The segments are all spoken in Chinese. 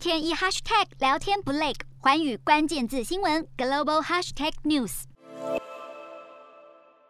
天一 hashtag 聊天不累，环宇关键字新闻 global hashtag news。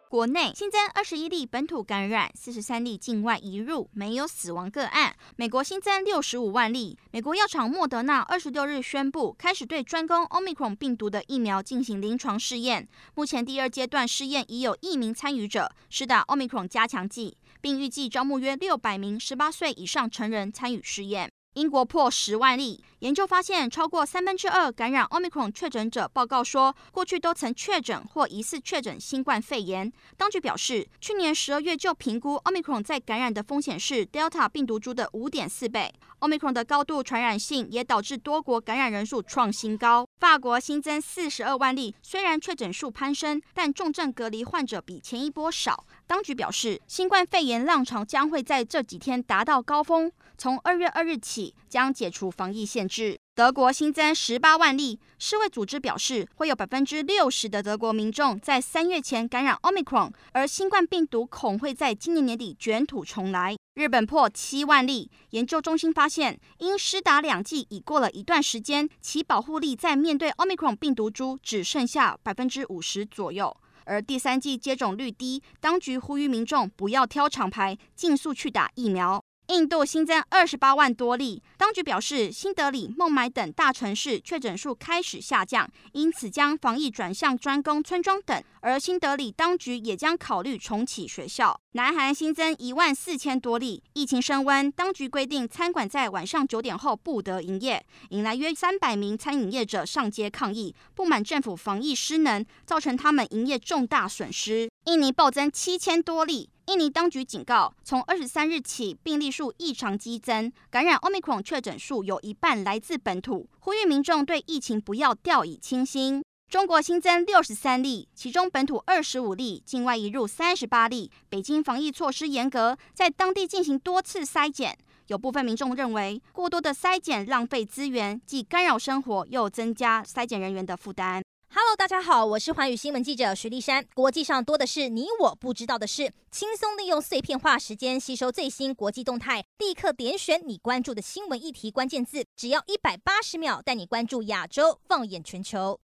国内新增二十一例本土感染，四十三例境外移入，没有死亡个案。美国新增六十五万例。美国药厂莫德纳二十六日宣布，开始对专攻 Omicron 病毒的疫苗进行临床试验。目前第二阶段试验已有一名参与者施打 Omicron 加强剂，并预计招募约六百名十八岁以上成人参与试验。英国破十万例，研究发现超过三分之二感染 Omicron 确诊者报告说，过去都曾确诊或疑似确诊新冠肺炎。当局表示，去年十二月就评估 Omicron 在感染的风险是 Delta 病毒株的五点四倍。Omicron 的高度传染性也导致多国感染人数创新高。法国新增四十二万例，虽然确诊数攀升，但重症隔离患者比前一波少。当局表示，新冠肺炎浪潮将会在这几天达到高峰。从二月二日起将解除防疫限制。德国新增十八万例，世卫组织表示会有百分之六十的德国民众在三月前感染 Omicron，而新冠病毒恐会在今年年底卷土重来。日本破七万例，研究中心发现，因施打两剂已过了一段时间，其保护力在面对 Omicron 病毒株只剩下百分之五十左右，而第三剂接种率低，当局呼吁民众不要挑厂牌，尽速去打疫苗。印度新增二十八万多例，当局表示，新德里、孟买等大城市确诊数开始下降，因此将防疫转向专攻村庄等。而新德里当局也将考虑重启学校。南韩新增一万四千多例，疫情升温，当局规定餐馆在晚上九点后不得营业，引来约三百名餐饮业者上街抗议，不满政府防疫失能，造成他们营业重大损失。印尼暴增七千多例。印尼当局警告，从二十三日起病例数异常激增，感染 Omicron 确诊数有一半来自本土，呼吁民众对疫情不要掉以轻心。中国新增六十三例，其中本土二十五例，境外移入三十八例。北京防疫措施严格，在当地进行多次筛检。有部分民众认为，过多的筛检浪费资源，既干扰生活，又增加筛检人员的负担。Hello，大家好，我是环宇新闻记者徐丽珊。国际上多的是你我不知道的事，轻松利用碎片化时间吸收最新国际动态，立刻点选你关注的新闻议题关键字，只要一百八十秒，带你关注亚洲，放眼全球。